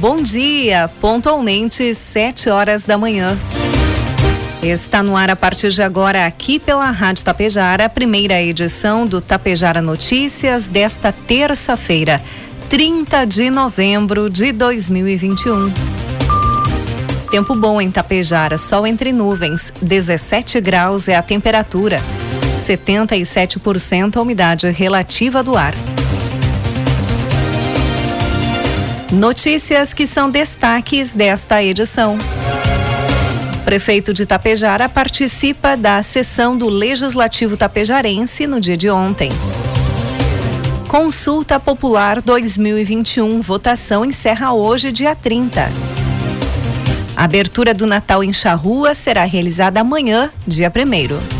Bom dia, pontualmente, 7 horas da manhã. Está no ar a partir de agora, aqui pela Rádio Tapejara, a primeira edição do Tapejara Notícias desta terça-feira, 30 de novembro de 2021. Tempo bom em Tapejara, sol entre nuvens, 17 graus é a temperatura, 77% a umidade relativa do ar. Notícias que são destaques desta edição. Prefeito de Tapejara participa da sessão do Legislativo Tapejarense no dia de ontem. Consulta Popular 2021, votação encerra hoje, dia 30. A abertura do Natal em Charrua será realizada amanhã, dia 1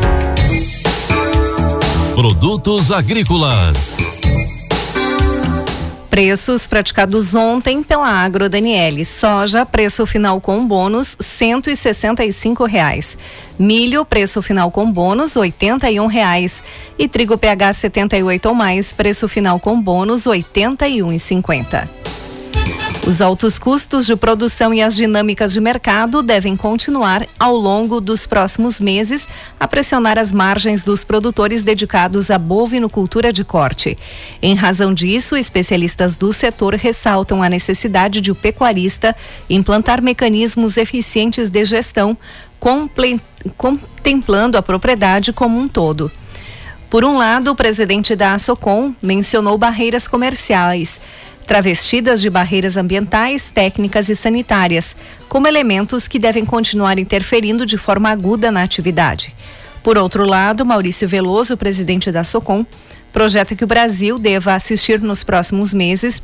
Produtos agrícolas. Preços praticados ontem pela Agro Daniele. Soja, preço final com bônus, cento e sessenta e cinco reais. Milho, preço final com bônus, oitenta e um reais. E trigo PH 78 ou mais, preço final com bônus, oitenta e um e cinquenta. Os altos custos de produção e as dinâmicas de mercado devem continuar ao longo dos próximos meses a pressionar as margens dos produtores dedicados à bovinocultura de corte. Em razão disso, especialistas do setor ressaltam a necessidade de o pecuarista implantar mecanismos eficientes de gestão, contemplando a propriedade como um todo. Por um lado, o presidente da Socom mencionou barreiras comerciais travestidas de barreiras ambientais, técnicas e sanitárias, como elementos que devem continuar interferindo de forma aguda na atividade. Por outro lado, Maurício Veloso, presidente da SOCOM, projeta que o Brasil deva assistir nos próximos meses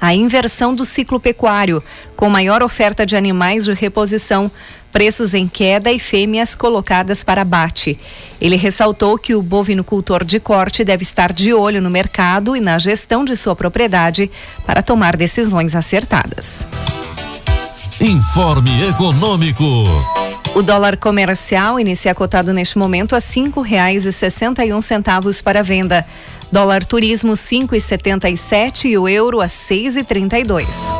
a inversão do ciclo pecuário, com maior oferta de animais de reposição, preços em queda e fêmeas colocadas para abate. Ele ressaltou que o bovinocultor de corte deve estar de olho no mercado e na gestão de sua propriedade para tomar decisões acertadas. Informe Econômico. O dólar comercial inicia cotado neste momento a cinco reais e sessenta e um centavos para venda. Dólar turismo cinco e setenta sete o euro a seis e trinta e dois.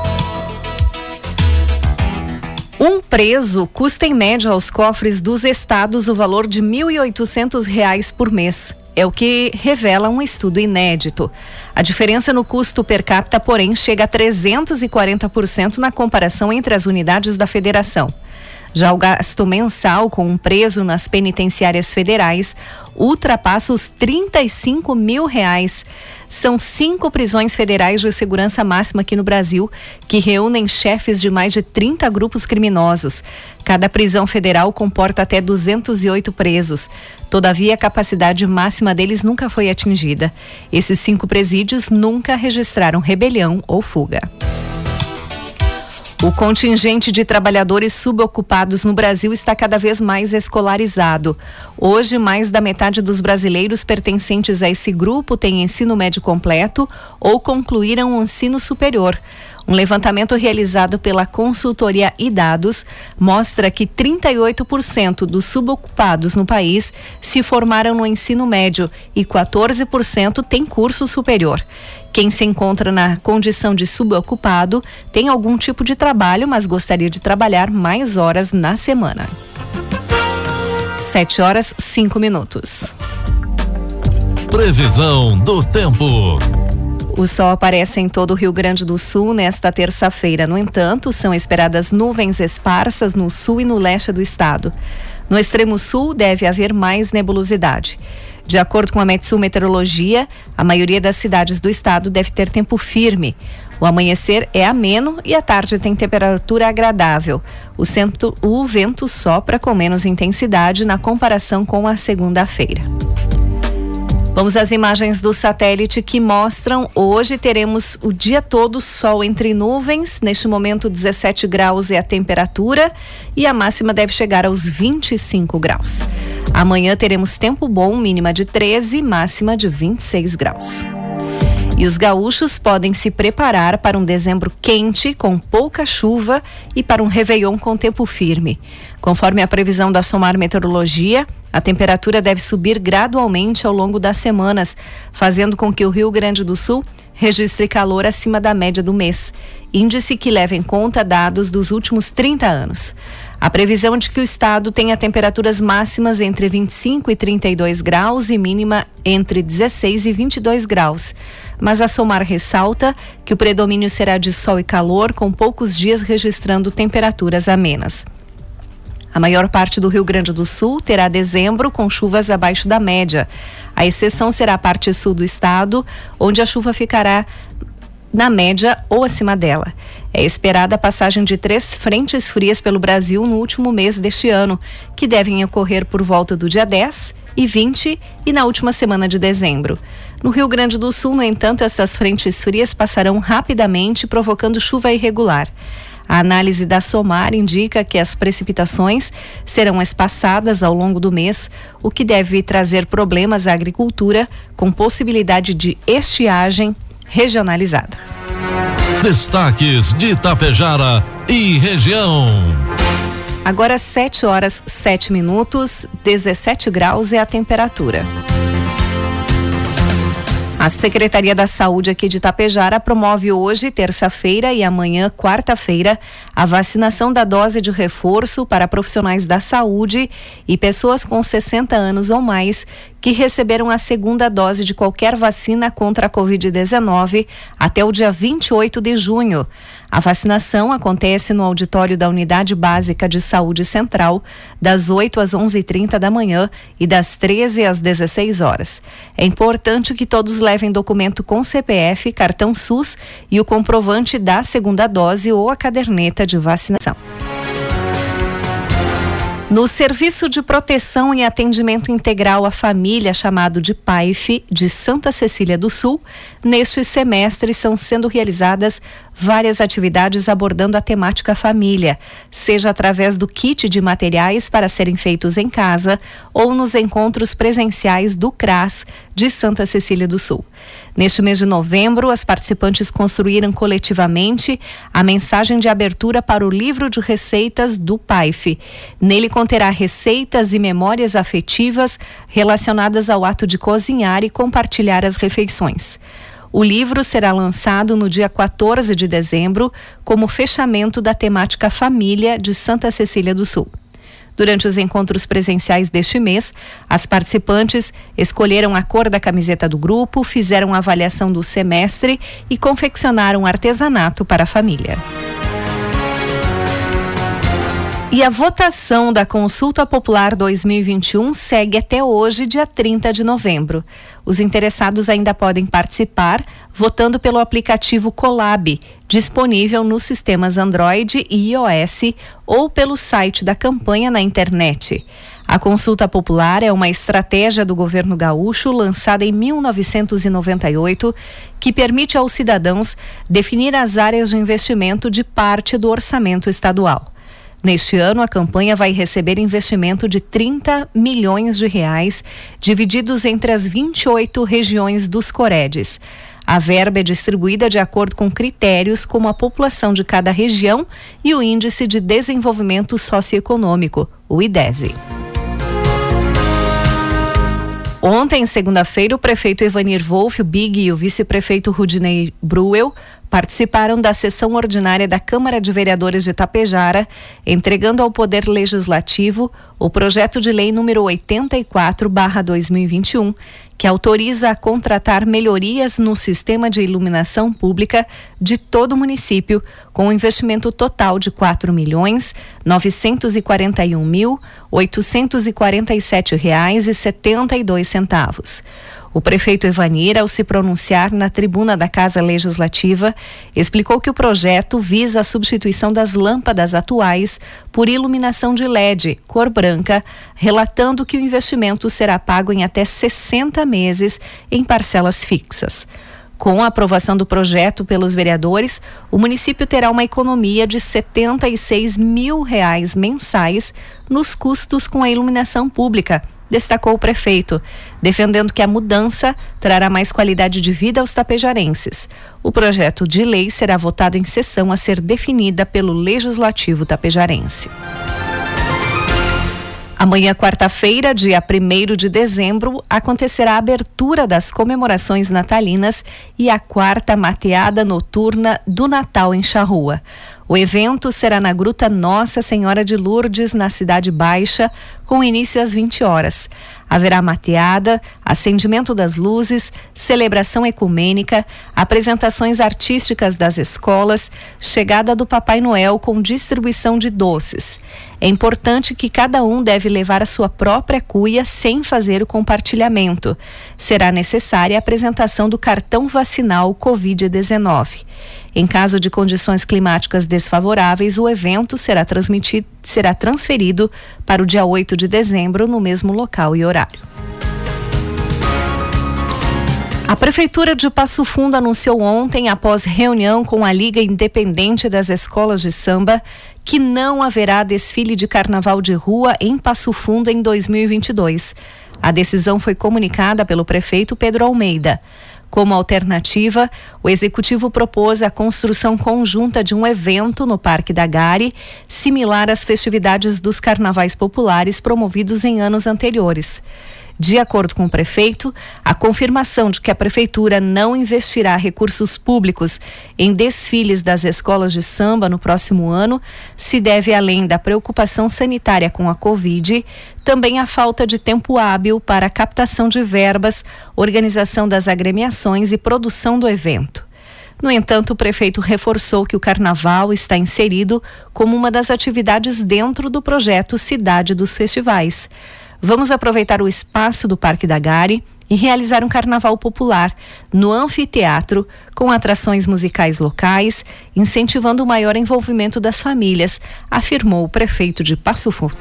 Um preso custa em média aos cofres dos estados o valor de R$ 1.800 por mês. É o que revela um estudo inédito. A diferença no custo per capita, porém, chega a 340% na comparação entre as unidades da federação. Já o gasto mensal com um preso nas penitenciárias federais ultrapassa os 35 mil reais. São cinco prisões federais de segurança máxima aqui no Brasil, que reúnem chefes de mais de 30 grupos criminosos. Cada prisão federal comporta até 208 presos. Todavia, a capacidade máxima deles nunca foi atingida. Esses cinco presídios nunca registraram rebelião ou fuga. O contingente de trabalhadores subocupados no Brasil está cada vez mais escolarizado. Hoje, mais da metade dos brasileiros pertencentes a esse grupo têm ensino médio completo ou concluíram o ensino superior. Um levantamento realizado pela consultoria e dados mostra que 38% dos subocupados no país se formaram no ensino médio e 14% têm curso superior. Quem se encontra na condição de subocupado tem algum tipo de trabalho, mas gostaria de trabalhar mais horas na semana. 7 horas 5 minutos. Previsão do tempo. O sol aparece em todo o Rio Grande do Sul nesta terça-feira. No entanto, são esperadas nuvens esparsas no sul e no leste do estado. No extremo sul, deve haver mais nebulosidade. De acordo com a Metsu Meteorologia, a maioria das cidades do estado deve ter tempo firme. O amanhecer é ameno e a tarde tem temperatura agradável. O, centro, o vento sopra com menos intensidade na comparação com a segunda-feira. Vamos às imagens do satélite que mostram hoje teremos o dia todo sol entre nuvens. Neste momento, 17 graus é a temperatura e a máxima deve chegar aos 25 graus. Amanhã teremos tempo bom, mínima de 13, máxima de 26 graus. E os gaúchos podem se preparar para um dezembro quente, com pouca chuva, e para um Réveillon com tempo firme. Conforme a previsão da Somar Meteorologia, a temperatura deve subir gradualmente ao longo das semanas, fazendo com que o Rio Grande do Sul registre calor acima da média do mês, índice que leva em conta dados dos últimos 30 anos. A previsão de que o estado tenha temperaturas máximas entre 25 e 32 graus e mínima entre 16 e 22 graus. Mas a Somar ressalta que o predomínio será de sol e calor, com poucos dias registrando temperaturas amenas. A maior parte do Rio Grande do Sul terá dezembro com chuvas abaixo da média. A exceção será a parte sul do estado, onde a chuva ficará na média ou acima dela. É esperada a passagem de três frentes frias pelo Brasil no último mês deste ano, que devem ocorrer por volta do dia 10 e 20 e na última semana de dezembro. No Rio Grande do Sul, no entanto, estas frentes frias passarão rapidamente, provocando chuva irregular. A análise da SOMAR indica que as precipitações serão espaçadas ao longo do mês, o que deve trazer problemas à agricultura, com possibilidade de estiagem regionalizada. Destaques de Itapejara e região. Agora 7 horas 7 minutos, 17 graus é a temperatura. A Secretaria da Saúde aqui de Itapejara promove hoje, terça-feira e amanhã, quarta-feira, a vacinação da dose de reforço para profissionais da saúde e pessoas com 60 anos ou mais que receberam a segunda dose de qualquer vacina contra a Covid-19 até o dia 28 de junho. A vacinação acontece no auditório da Unidade Básica de Saúde Central, das 8 às 11h30 da manhã e das 13 às 16 horas. É importante que todos levem documento com CPF, cartão SUS e o comprovante da segunda dose ou a caderneta de vacinação. No Serviço de Proteção e Atendimento Integral à Família, chamado de PAIF, de Santa Cecília do Sul, neste semestre estão sendo realizadas várias atividades abordando a temática família, seja através do kit de materiais para serem feitos em casa ou nos encontros presenciais do CRAS de Santa Cecília do Sul. Neste mês de novembro, as participantes construíram coletivamente a mensagem de abertura para o livro de receitas do PAIF. Nele conterá receitas e memórias afetivas relacionadas ao ato de cozinhar e compartilhar as refeições. O livro será lançado no dia 14 de dezembro como fechamento da temática Família de Santa Cecília do Sul. Durante os encontros presenciais deste mês, as participantes escolheram a cor da camiseta do grupo, fizeram a avaliação do semestre e confeccionaram artesanato para a família. E a votação da Consulta Popular 2021 segue até hoje, dia 30 de novembro. Os interessados ainda podem participar votando pelo aplicativo Colab, disponível nos sistemas Android e iOS ou pelo site da campanha na internet. A consulta popular é uma estratégia do governo gaúcho lançada em 1998 que permite aos cidadãos definir as áreas de investimento de parte do orçamento estadual. Neste ano, a campanha vai receber investimento de 30 milhões de reais, divididos entre as 28 regiões dos Coredes. A verba é distribuída de acordo com critérios como a população de cada região e o Índice de Desenvolvimento Socioeconômico, o IDESE. Ontem, segunda-feira, o prefeito Evanir Wolff, o Big e o vice-prefeito Rudinei Bruel participaram da sessão ordinária da Câmara de Vereadores de Tapejara, entregando ao Poder Legislativo o projeto de lei número 84/2021, que autoriza a contratar melhorias no sistema de iluminação pública de todo o município, com um investimento total de quatro milhões novecentos e quarenta e um mil oitocentos e quarenta e sete reais e setenta e dois centavos. O prefeito Evanir, ao se pronunciar na tribuna da Casa Legislativa, explicou que o projeto visa a substituição das lâmpadas atuais por iluminação de LED, cor branca, relatando que o investimento será pago em até 60 meses em parcelas fixas. Com a aprovação do projeto pelos vereadores, o município terá uma economia de 76 mil reais mensais nos custos com a iluminação pública destacou o prefeito, defendendo que a mudança trará mais qualidade de vida aos tapejarenses. O projeto de lei será votado em sessão a ser definida pelo Legislativo tapejarense. Amanhã, quarta-feira, dia 1 de dezembro, acontecerá a abertura das comemorações natalinas e a quarta mateada noturna do Natal em Charrua. O evento será na Gruta Nossa Senhora de Lourdes, na Cidade Baixa, com início às 20 horas. Haverá mateada, acendimento das luzes, celebração ecumênica, apresentações artísticas das escolas, chegada do Papai Noel com distribuição de doces. É importante que cada um deve levar a sua própria cuia sem fazer o compartilhamento. Será necessária a apresentação do cartão vacinal Covid-19. Em caso de condições climáticas desfavoráveis, o evento será, transmitido, será transferido para o dia 8 de dezembro, no mesmo local e horário. A Prefeitura de Passo Fundo anunciou ontem, após reunião com a Liga Independente das Escolas de Samba, que não haverá desfile de carnaval de rua em Passo Fundo em 2022. A decisão foi comunicada pelo prefeito Pedro Almeida. Como alternativa, o executivo propôs a construção conjunta de um evento no Parque da Gare, similar às festividades dos carnavais populares promovidos em anos anteriores. De acordo com o prefeito, a confirmação de que a prefeitura não investirá recursos públicos em desfiles das escolas de samba no próximo ano se deve, além da preocupação sanitária com a Covid, também à falta de tempo hábil para a captação de verbas, organização das agremiações e produção do evento. No entanto, o prefeito reforçou que o carnaval está inserido como uma das atividades dentro do projeto Cidade dos Festivais. Vamos aproveitar o espaço do Parque da Gare e realizar um carnaval popular no anfiteatro com atrações musicais locais, incentivando o maior envolvimento das famílias, afirmou o prefeito de Passo Fundo.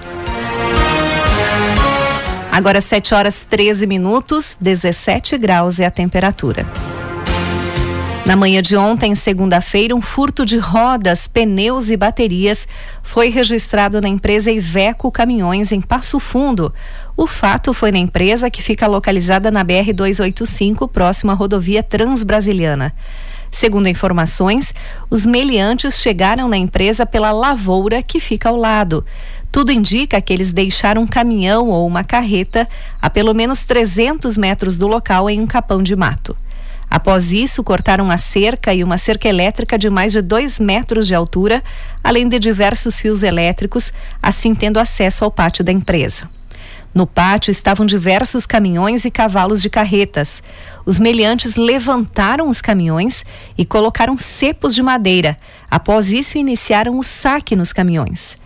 Agora 7 horas 13 minutos, 17 graus é a temperatura. Na manhã de ontem, segunda-feira, um furto de rodas, pneus e baterias foi registrado na empresa Iveco Caminhões em Passo Fundo. O fato foi na empresa que fica localizada na BR 285, próxima à rodovia Transbrasiliana. Segundo informações, os meliantes chegaram na empresa pela lavoura que fica ao lado. Tudo indica que eles deixaram um caminhão ou uma carreta a pelo menos 300 metros do local em um capão de mato. Após isso, cortaram a cerca e uma cerca elétrica de mais de dois metros de altura, além de diversos fios elétricos, assim tendo acesso ao pátio da empresa. No pátio estavam diversos caminhões e cavalos de carretas. Os meliantes levantaram os caminhões e colocaram cepos de madeira. Após isso, iniciaram o saque nos caminhões.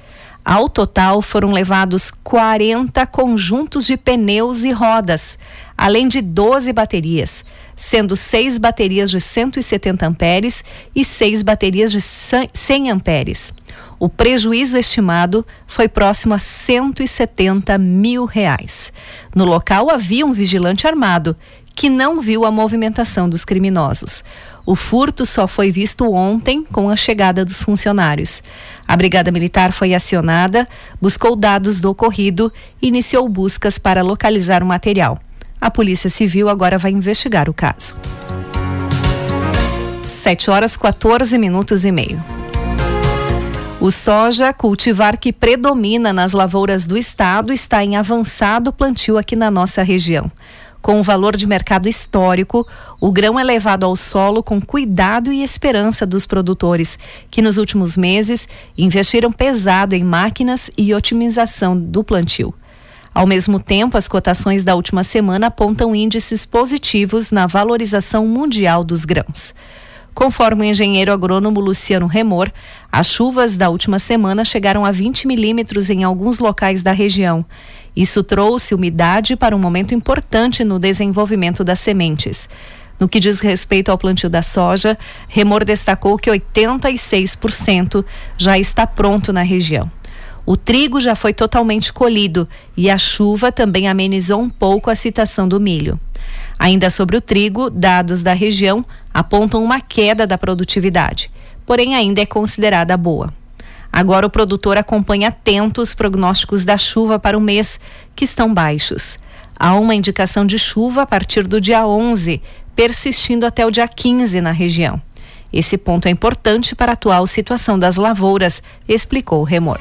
Ao total, foram levados 40 conjuntos de pneus e rodas, além de 12 baterias, sendo seis baterias de 170 amperes e seis baterias de 100 amperes. O prejuízo estimado foi próximo a 170 mil reais. No local havia um vigilante armado que não viu a movimentação dos criminosos. O furto só foi visto ontem com a chegada dos funcionários. A Brigada Militar foi acionada, buscou dados do ocorrido e iniciou buscas para localizar o material. A Polícia Civil agora vai investigar o caso. 7 horas 14 minutos e meio. O soja, cultivar que predomina nas lavouras do estado, está em avançado plantio aqui na nossa região. Com um valor de mercado histórico, o grão é levado ao solo com cuidado e esperança dos produtores, que nos últimos meses investiram pesado em máquinas e otimização do plantio. Ao mesmo tempo, as cotações da última semana apontam índices positivos na valorização mundial dos grãos. Conforme o engenheiro agrônomo Luciano Remor, as chuvas da última semana chegaram a 20 milímetros em alguns locais da região. Isso trouxe umidade para um momento importante no desenvolvimento das sementes. No que diz respeito ao plantio da soja, Remor destacou que 86% já está pronto na região. O trigo já foi totalmente colhido e a chuva também amenizou um pouco a citação do milho. Ainda sobre o trigo, dados da região apontam uma queda da produtividade, porém ainda é considerada boa. Agora o produtor acompanha atento os prognósticos da chuva para o mês, que estão baixos. Há uma indicação de chuva a partir do dia 11, persistindo até o dia 15 na região. Esse ponto é importante para a atual situação das lavouras, explicou o Remor.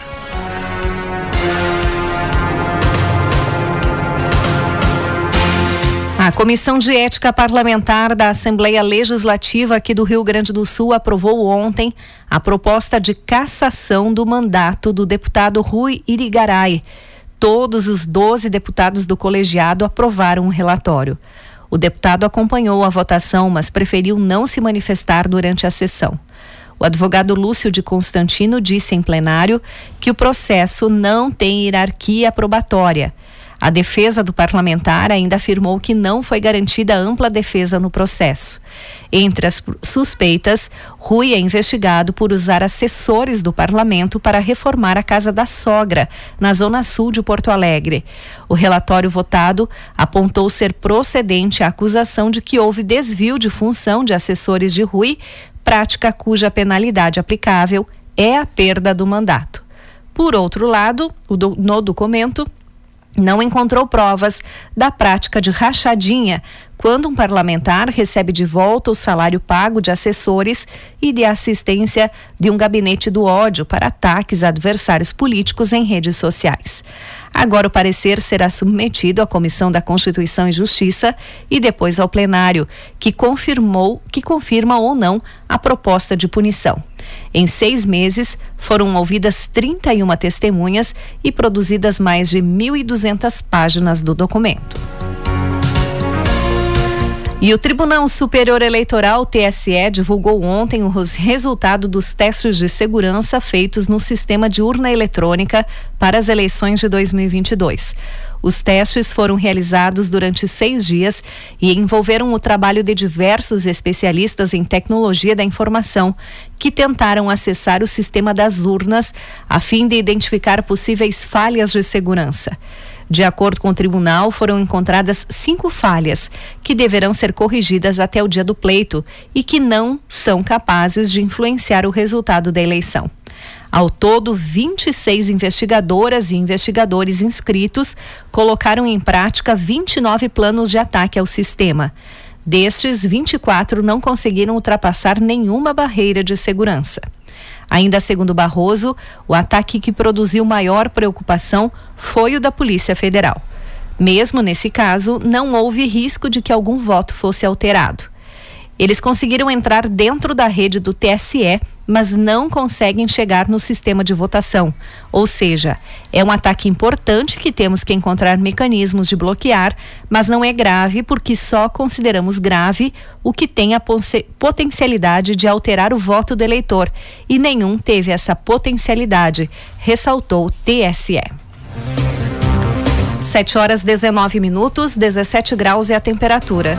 A Comissão de Ética Parlamentar da Assembleia Legislativa aqui do Rio Grande do Sul aprovou ontem a proposta de cassação do mandato do deputado Rui Irigaray. Todos os 12 deputados do colegiado aprovaram o relatório. O deputado acompanhou a votação, mas preferiu não se manifestar durante a sessão. O advogado Lúcio de Constantino disse em plenário que o processo não tem hierarquia probatória a defesa do parlamentar ainda afirmou que não foi garantida ampla defesa no processo. Entre as suspeitas, Rui é investigado por usar assessores do parlamento para reformar a casa da sogra, na zona sul de Porto Alegre. O relatório votado apontou ser procedente a acusação de que houve desvio de função de assessores de Rui, prática cuja penalidade aplicável é a perda do mandato. Por outro lado, no documento, não encontrou provas da prática de rachadinha quando um parlamentar recebe de volta o salário pago de assessores e de assistência de um gabinete do ódio para ataques a adversários políticos em redes sociais. Agora o parecer será submetido à Comissão da Constituição e Justiça e depois ao plenário, que confirmou que confirma ou não a proposta de punição. Em seis meses, foram ouvidas 31 testemunhas e produzidas mais de 1.200 páginas do documento. E o Tribunal Superior Eleitoral, TSE, divulgou ontem os resultados dos testes de segurança feitos no sistema de urna eletrônica para as eleições de 2022. Os testes foram realizados durante seis dias e envolveram o trabalho de diversos especialistas em tecnologia da informação que tentaram acessar o sistema das urnas a fim de identificar possíveis falhas de segurança. De acordo com o tribunal, foram encontradas cinco falhas que deverão ser corrigidas até o dia do pleito e que não são capazes de influenciar o resultado da eleição. Ao todo, 26 investigadoras e investigadores inscritos colocaram em prática 29 planos de ataque ao sistema. Destes, 24 não conseguiram ultrapassar nenhuma barreira de segurança. Ainda segundo Barroso, o ataque que produziu maior preocupação foi o da Polícia Federal. Mesmo nesse caso, não houve risco de que algum voto fosse alterado. Eles conseguiram entrar dentro da rede do TSE, mas não conseguem chegar no sistema de votação. Ou seja, é um ataque importante que temos que encontrar mecanismos de bloquear, mas não é grave porque só consideramos grave o que tem a potencialidade de alterar o voto do eleitor e nenhum teve essa potencialidade, ressaltou o TSE. 7 horas 19 minutos, 17 graus é a temperatura.